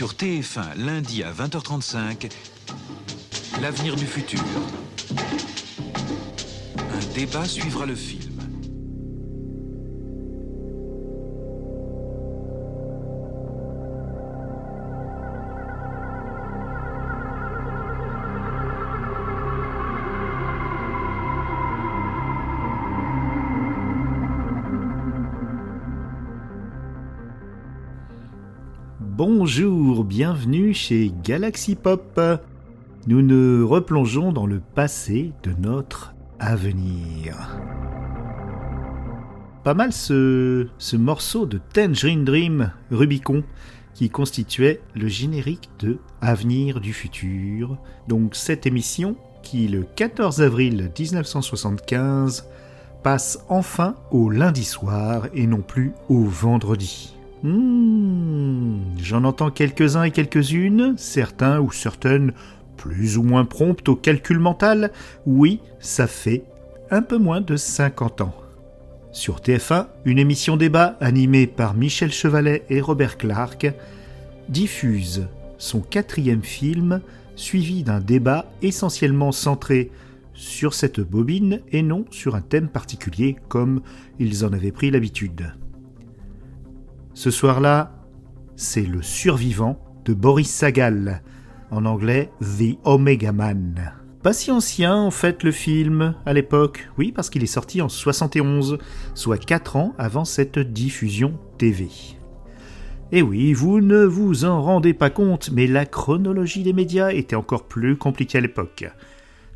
sur TF1 lundi à 20h35, L'avenir du futur. Un débat suivra le film. Bienvenue chez Galaxy Pop. Nous nous replongeons dans le passé de notre avenir. Pas mal ce, ce morceau de Tangerine Dream Rubicon qui constituait le générique de Avenir du futur. Donc cette émission qui le 14 avril 1975 passe enfin au lundi soir et non plus au vendredi. Hmm, j'en entends quelques-uns et quelques-unes, certains ou certaines plus ou moins promptes au calcul mental. Oui, ça fait un peu moins de 50 ans. Sur TF1, une émission débat animée par Michel Chevalet et Robert Clark diffuse son quatrième film suivi d'un débat essentiellement centré sur cette bobine et non sur un thème particulier comme ils en avaient pris l'habitude. Ce soir-là, c'est le survivant de Boris Sagal, en anglais The Omega Man. Pas si ancien en fait le film à l'époque, oui parce qu'il est sorti en 71, soit 4 ans avant cette diffusion TV. Et oui, vous ne vous en rendez pas compte, mais la chronologie des médias était encore plus compliquée à l'époque.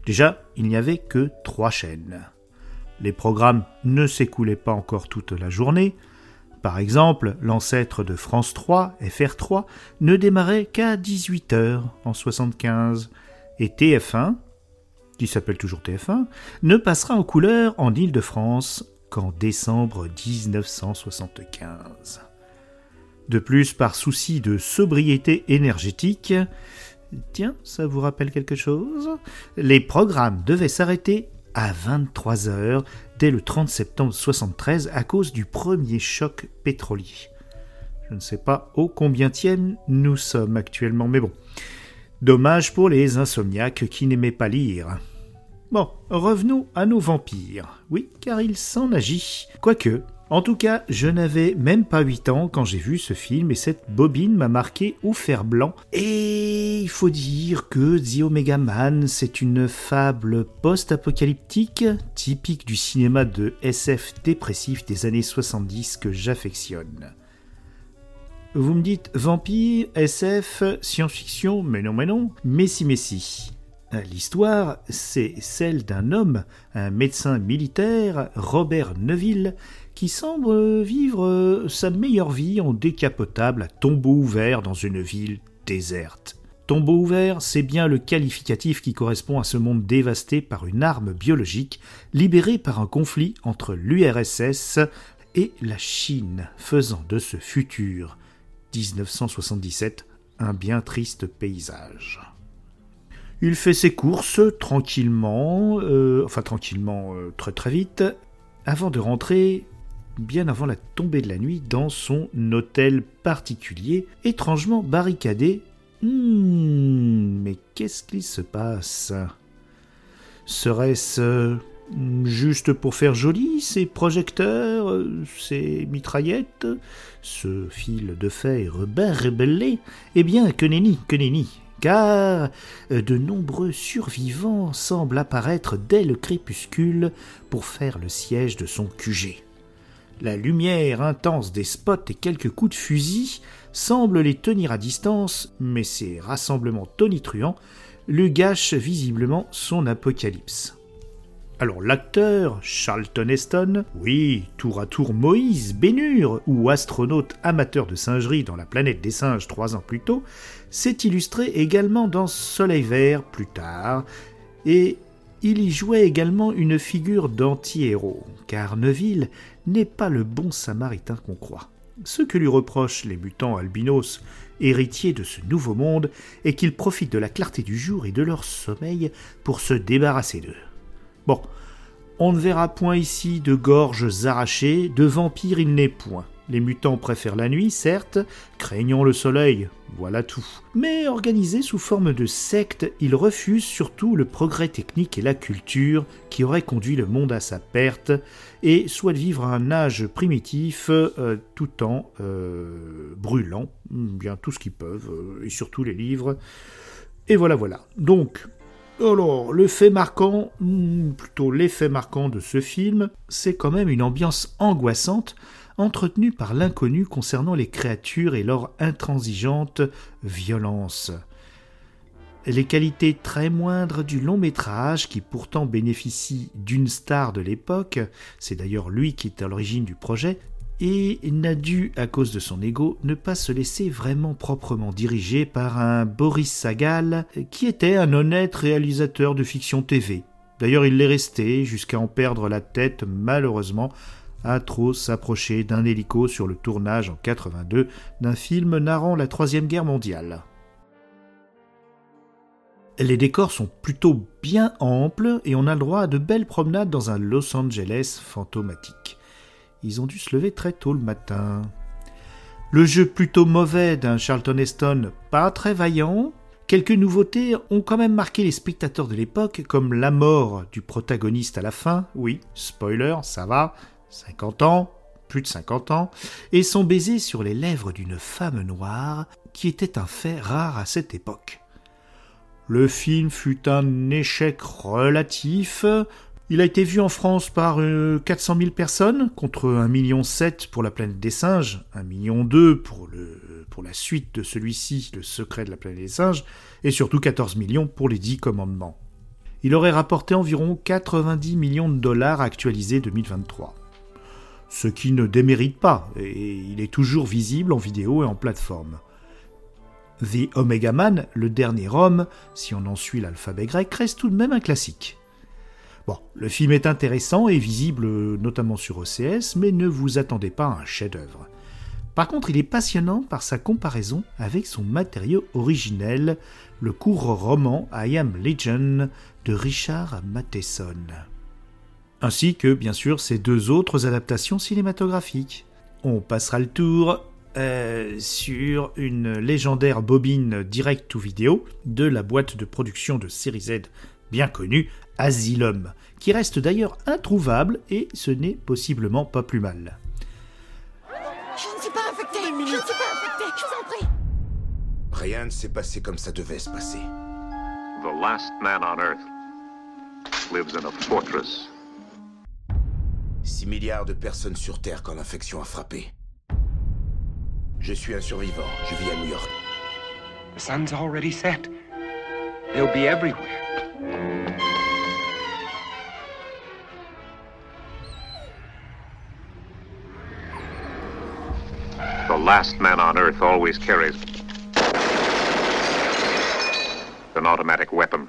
Déjà, il n'y avait que trois chaînes. Les programmes ne s'écoulaient pas encore toute la journée, par exemple, l'ancêtre de France 3, FR3, ne démarrait qu'à 18h en 75, et TF1, qui s'appelle toujours TF1, ne passera en couleur en Île-de-France qu'en décembre 1975. De plus, par souci de sobriété énergétique, tiens, ça vous rappelle quelque chose? Les programmes devaient s'arrêter à 23 heures dès le 30 septembre 73 à cause du premier choc pétrolier. Je ne sais pas au combienième nous sommes actuellement, mais bon. Dommage pour les insomniaques qui n'aimaient pas lire. Bon, revenons à nos vampires. Oui, car il s'en agit. Quoique, en tout cas, je n'avais même pas 8 ans quand j'ai vu ce film et cette bobine m'a marqué au fer blanc. Et il faut dire que The Omega Man, c'est une fable post-apocalyptique, typique du cinéma de SF dépressif des années 70 que j'affectionne. Vous me dites vampire, SF, science-fiction, mais non, mais non, mais si, mais si. L'histoire, c'est celle d'un homme, un médecin militaire, Robert Neville, qui semble vivre sa meilleure vie en décapotable à tombeau ouvert dans une ville déserte. Tombeau ouvert, c'est bien le qualificatif qui correspond à ce monde dévasté par une arme biologique libérée par un conflit entre l'URSS et la Chine, faisant de ce futur 1977 un bien triste paysage. Il fait ses courses tranquillement, euh, enfin tranquillement, euh, très très vite, avant de rentrer bien avant la tombée de la nuit dans son hôtel particulier, étrangement barricadé. Hmm, mais qu'est-ce qui se passe? Serait-ce euh, juste pour faire joli ces projecteurs, ces mitraillettes, ce fil de fer rebellé? Eh bien, que nenni, que nenni car de nombreux survivants semblent apparaître dès le crépuscule pour faire le siège de son QG. La lumière intense des spots et quelques coups de fusil semblent les tenir à distance, mais ces rassemblements tonitruants lui gâchent visiblement son apocalypse. Alors l'acteur Charlton Heston, oui, tour à tour Moïse Bénur ou astronaute amateur de singerie dans la planète des singes trois ans plus tôt, s'est illustré également dans Soleil Vert plus tard, et il y jouait également une figure d'anti-héros, car Neville n'est pas le bon samaritain qu'on croit. Ce que lui reprochent les mutants albinos, héritiers de ce nouveau monde, est qu'ils profitent de la clarté du jour et de leur sommeil pour se débarrasser d'eux. Bon, on ne verra point ici de gorges arrachées, de vampires il n'est point. Les mutants préfèrent la nuit, certes, craignant le soleil, voilà tout. Mais organisés sous forme de secte, ils refusent surtout le progrès technique et la culture qui auraient conduit le monde à sa perte et souhaitent vivre un âge primitif euh, tout en euh, brûlant bien tout ce qu'ils peuvent, euh, et surtout les livres. Et voilà, voilà. Donc, alors, le fait marquant, hmm, plutôt l'effet marquant de ce film, c'est quand même une ambiance angoissante entretenue par l'inconnu concernant les créatures et leur intransigeante violence. Les qualités très moindres du long métrage, qui pourtant bénéficie d'une star de l'époque, c'est d'ailleurs lui qui est à l'origine du projet, et n'a dû, à cause de son ego, ne pas se laisser vraiment proprement diriger par un Boris Sagal, qui était un honnête réalisateur de fiction TV. D'ailleurs, il l'est resté jusqu'à en perdre la tête, malheureusement, à trop s'approcher d'un hélico sur le tournage en 82 d'un film narrant la Troisième Guerre mondiale. Les décors sont plutôt bien amples et on a le droit à de belles promenades dans un Los Angeles fantomatique ils ont dû se lever très tôt le matin. Le jeu plutôt mauvais d'un Charlton Heston pas très vaillant. Quelques nouveautés ont quand même marqué les spectateurs de l'époque, comme la mort du protagoniste à la fin, oui, spoiler, ça va, 50 ans, plus de 50 ans, et son baiser sur les lèvres d'une femme noire, qui était un fait rare à cette époque. Le film fut un échec relatif, il a été vu en France par 400 euh, 000 personnes, contre 1,7 million pour La planète des singes, 1,2 million pour, le, pour la suite de celui-ci, Le secret de la planète des singes, et surtout 14 millions pour les 10 commandements. Il aurait rapporté environ 90 millions de dollars actualisés 2023. Ce qui ne démérite pas, et il est toujours visible en vidéo et en plateforme. The Omega Man, le dernier homme, si on en suit l'alphabet grec, reste tout de même un classique. Bon, le film est intéressant et visible notamment sur OCS, mais ne vous attendez pas à un chef-d'œuvre. Par contre, il est passionnant par sa comparaison avec son matériau originel, le court roman I Am Legion de Richard Matheson. Ainsi que, bien sûr, ses deux autres adaptations cinématographiques. On passera le tour euh, sur une légendaire bobine direct to vidéo de la boîte de production de série Z bien connue, Asylum, qui reste d'ailleurs introuvable et ce n'est possiblement pas plus mal. Je ne suis pas infecté Je ne suis pas infecté Je vous en prie Rien ne s'est passé comme ça devait se passer. The last man on Earth lives in a fortress. 6 milliards de personnes sur Terre quand l'infection a frappé. Je suis un survivant, je vis à New York. The sun's already set. They'll be everywhere. The last man on Earth always carries an automatic weapon.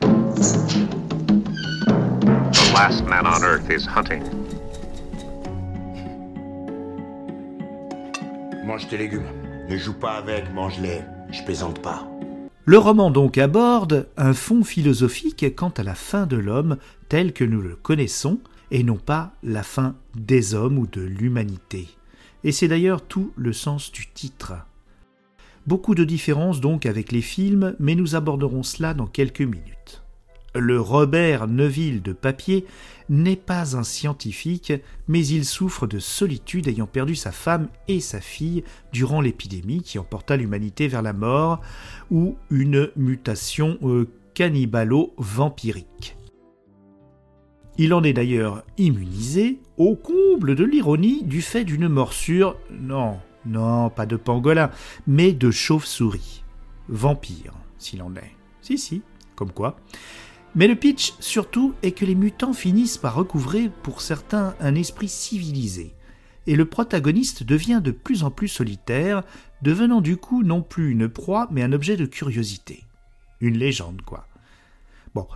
The last man on Earth is hunting. Mange tes légumes. Ne joue pas avec, mange-les. Je plaisante pas. Le roman donc aborde un fond philosophique quant à la fin de l'homme tel que nous le connaissons, et non pas la fin des hommes ou de l'humanité. Et c'est d'ailleurs tout le sens du titre. Beaucoup de différences donc avec les films, mais nous aborderons cela dans quelques minutes. Le Robert Neville de papier n'est pas un scientifique, mais il souffre de solitude ayant perdu sa femme et sa fille durant l'épidémie qui emporta l'humanité vers la mort, ou une mutation euh, cannibalo-vampirique. Il en est d'ailleurs immunisé, au comble de l'ironie, du fait d'une morsure, non, non, pas de pangolin, mais de chauve-souris. Vampire, s'il en est. Si, si, comme quoi. Mais le pitch, surtout, est que les mutants finissent par recouvrer, pour certains, un esprit civilisé. Et le protagoniste devient de plus en plus solitaire, devenant du coup non plus une proie, mais un objet de curiosité. Une légende, quoi. Bon,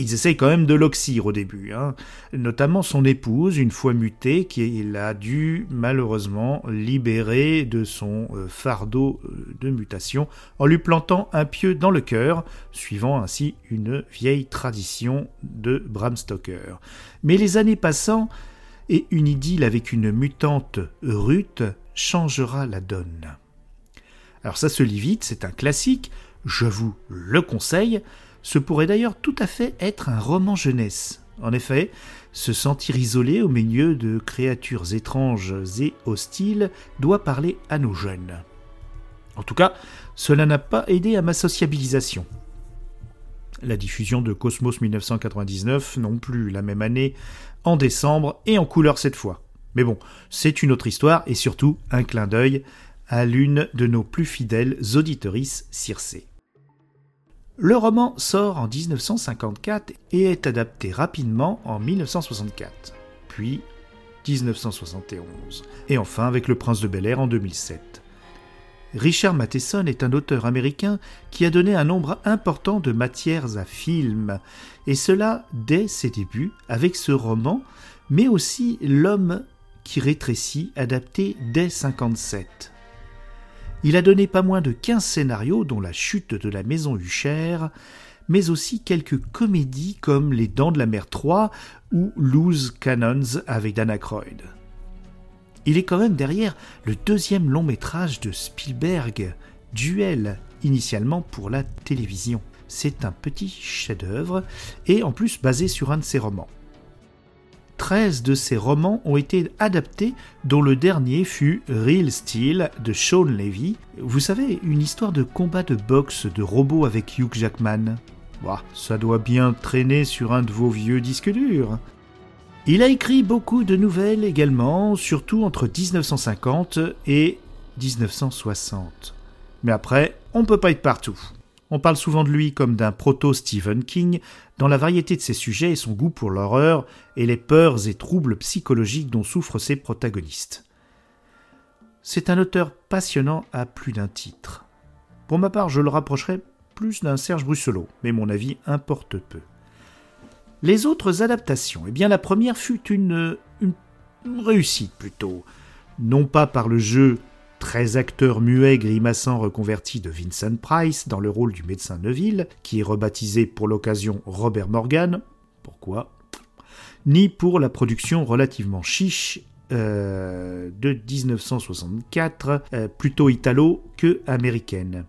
ils essayent quand même de l'oxyre au début, hein. notamment son épouse, une fois mutée, qu'il a dû malheureusement libérer de son euh, fardeau euh, de mutation en lui plantant un pieu dans le cœur, suivant ainsi une vieille tradition de Bram Stoker. Mais les années passant, et une idylle avec une mutante Ruth changera la donne. Alors ça se lit vite, c'est un classique, je vous le conseille, ce pourrait d'ailleurs tout à fait être un roman jeunesse. En effet, se sentir isolé au milieu de créatures étranges et hostiles doit parler à nos jeunes. En tout cas, cela n'a pas aidé à ma sociabilisation. La diffusion de Cosmos 1999 non plus la même année, en décembre et en couleur cette fois. Mais bon, c'est une autre histoire et surtout un clin d'œil à l'une de nos plus fidèles auditorices circées. Le roman sort en 1954 et est adapté rapidement en 1964, puis 1971, et enfin avec Le Prince de Bel Air en 2007. Richard Matheson est un auteur américain qui a donné un nombre important de matières à film, et cela dès ses débuts avec ce roman, mais aussi L'homme qui rétrécit, adapté dès 57. Il a donné pas moins de 15 scénarios, dont La chute de la maison Huchère, mais aussi quelques comédies comme Les Dents de la Mer 3 ou Loose Cannons avec Dana Aykroyd. Il est quand même derrière le deuxième long métrage de Spielberg, Duel, initialement pour la télévision. C'est un petit chef-d'œuvre et en plus basé sur un de ses romans. 13 de ses romans ont été adaptés, dont le dernier fut Real Steel de Sean Levy. Vous savez, une histoire de combat de boxe de robots avec Hugh Jackman. Bah, ça doit bien traîner sur un de vos vieux disques durs. Il a écrit beaucoup de nouvelles également, surtout entre 1950 et 1960. Mais après, on peut pas être partout. On parle souvent de lui comme d'un proto-Stephen King, dans la variété de ses sujets et son goût pour l'horreur et les peurs et troubles psychologiques dont souffrent ses protagonistes. C'est un auteur passionnant à plus d'un titre. Pour ma part, je le rapprocherais plus d'un Serge Brusselot, mais mon avis importe peu. Les autres adaptations, eh bien la première fut une, une réussite plutôt, non pas par le jeu 13 acteurs muets grimaçants reconvertis de Vincent Price dans le rôle du médecin Neville, qui est rebaptisé pour l'occasion Robert Morgan. Pourquoi? Ni pour la production relativement chiche euh, de 1964, euh, plutôt italo que américaine.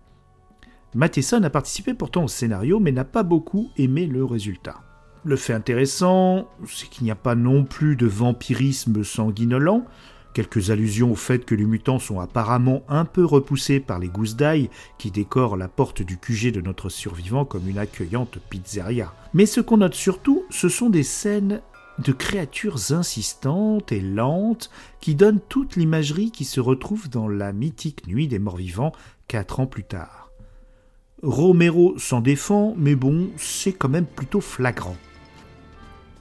Matheson a participé pourtant au scénario, mais n'a pas beaucoup aimé le résultat. Le fait intéressant, c'est qu'il n'y a pas non plus de vampirisme sanguinolent, Quelques allusions au fait que les mutants sont apparemment un peu repoussés par les gousses d'ail qui décorent la porte du QG de notre survivant comme une accueillante pizzeria. Mais ce qu'on note surtout, ce sont des scènes de créatures insistantes et lentes qui donnent toute l'imagerie qui se retrouve dans la mythique Nuit des Morts Vivants quatre ans plus tard. Romero s'en défend, mais bon, c'est quand même plutôt flagrant.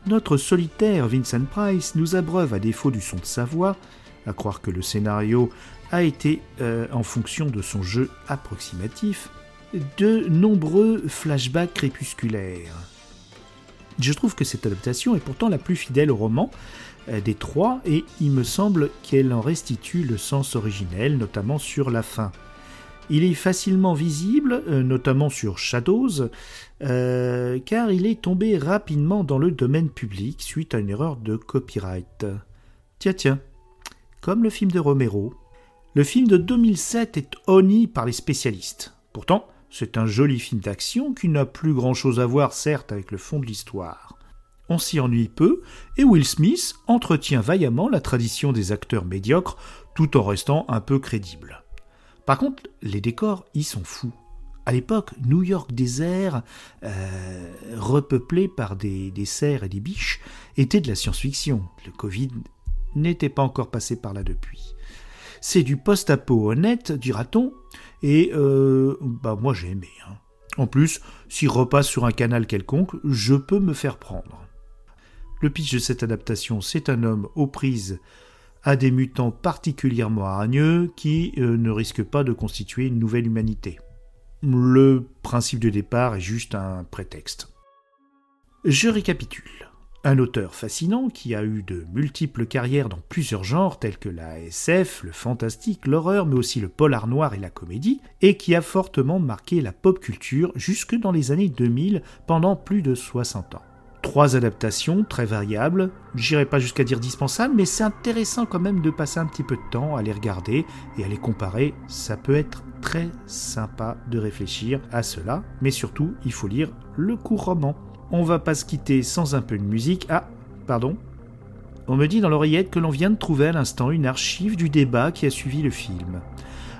Notre solitaire Vincent Price nous abreuve, à défaut du son de sa voix, à croire que le scénario a été, euh, en fonction de son jeu approximatif, de nombreux flashbacks crépusculaires. Je trouve que cette adaptation est pourtant la plus fidèle au roman euh, des trois et il me semble qu'elle en restitue le sens originel, notamment sur la fin. Il est facilement visible, euh, notamment sur Shadows, car il est tombé rapidement dans le domaine public suite à une erreur de copyright. Tiens, tiens, comme le film de Romero. Le film de 2007 est honni par les spécialistes. Pourtant, c'est un joli film d'action qui n'a plus grand-chose à voir certes avec le fond de l'histoire. On s'y ennuie peu, et Will Smith entretient vaillamment la tradition des acteurs médiocres tout en restant un peu crédible. Par contre, les décors y sont fous. À l'époque, New York désert, euh, repeuplé par des, des cerfs et des biches, était de la science-fiction. Le Covid n'était pas encore passé par là depuis. C'est du post-apo honnête, dira-t-on, et euh, bah moi j'ai aimé. Hein. En plus, s'il repasse sur un canal quelconque, je peux me faire prendre. Le pitch de cette adaptation, c'est un homme aux prises à des mutants particulièrement hargneux qui euh, ne risquent pas de constituer une nouvelle humanité. Le principe de départ est juste un prétexte. Je récapitule. Un auteur fascinant qui a eu de multiples carrières dans plusieurs genres tels que la SF, le fantastique, l'horreur, mais aussi le polar noir et la comédie, et qui a fortement marqué la pop culture jusque dans les années 2000 pendant plus de 60 ans. Trois adaptations très variables, j'irai pas jusqu'à dire dispensables, mais c'est intéressant quand même de passer un petit peu de temps à les regarder et à les comparer. Ça peut être très sympa de réfléchir à cela, mais surtout, il faut lire le court roman. On va pas se quitter sans un peu de musique. Ah, pardon. On me dit dans l'oreillette que l'on vient de trouver à l'instant une archive du débat qui a suivi le film.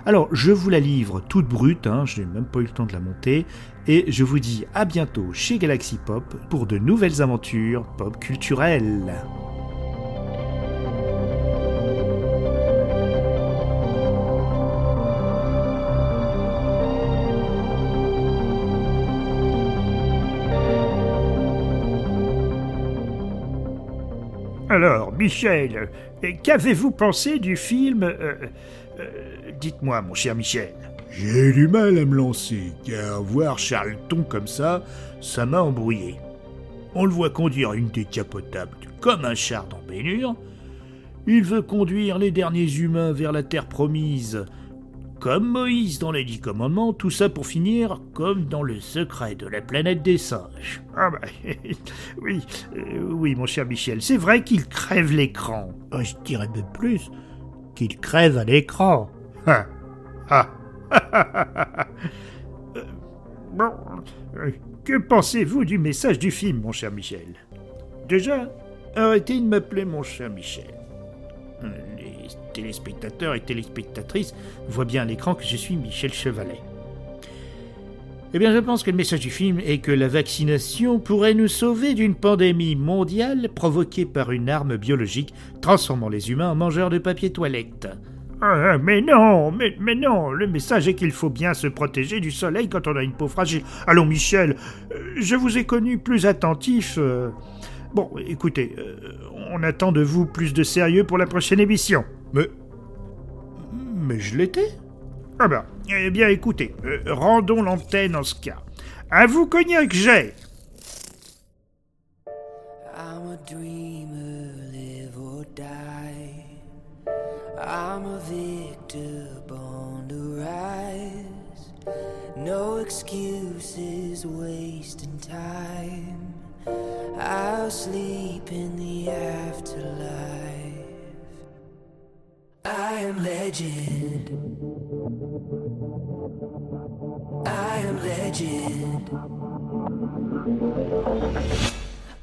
Alors, je vous la livre toute brute, hein, je n'ai même pas eu le temps de la monter, et je vous dis à bientôt chez Galaxy Pop pour de nouvelles aventures pop culturelles. Alors, Michel, qu'avez-vous pensé du film euh, euh, Dites-moi, mon cher Michel. J'ai du mal à me lancer, car voir Charleton comme ça, ça m'a embrouillé. On le voit conduire une décapotable comme un char d'embénure. Il veut conduire les derniers humains vers la terre promise, comme Moïse dans les Dix Commandements, tout ça pour finir comme dans le secret de la planète des singes. Ah bah oui, euh, oui mon cher Michel, c'est vrai qu'il crève l'écran. Oh, je dirais même plus qu'il crève à l'écran. Ah, ah, Euh, bon, euh, que pensez-vous du message du film, mon cher Michel? Déjà, arrêtez de m'appeler mon cher Michel. Téléspectateurs et téléspectatrices voient bien à l'écran que je suis Michel Chevalet. Eh bien, je pense que le message du film est que la vaccination pourrait nous sauver d'une pandémie mondiale provoquée par une arme biologique transformant les humains en mangeurs de papier toilette. Ah, mais non, mais, mais non, le message est qu'il faut bien se protéger du soleil quand on a une peau fragile. Allons, Michel, euh, je vous ai connu plus attentif. euh. Bon, écoutez, euh, on attend de vous plus de sérieux pour la prochaine émission. Mais. Mais je l'étais Ah ben, eh bien écoutez, euh, rendons l'antenne en ce cas. À vous, Cognac, j'ai I am legend.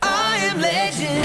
I am legend.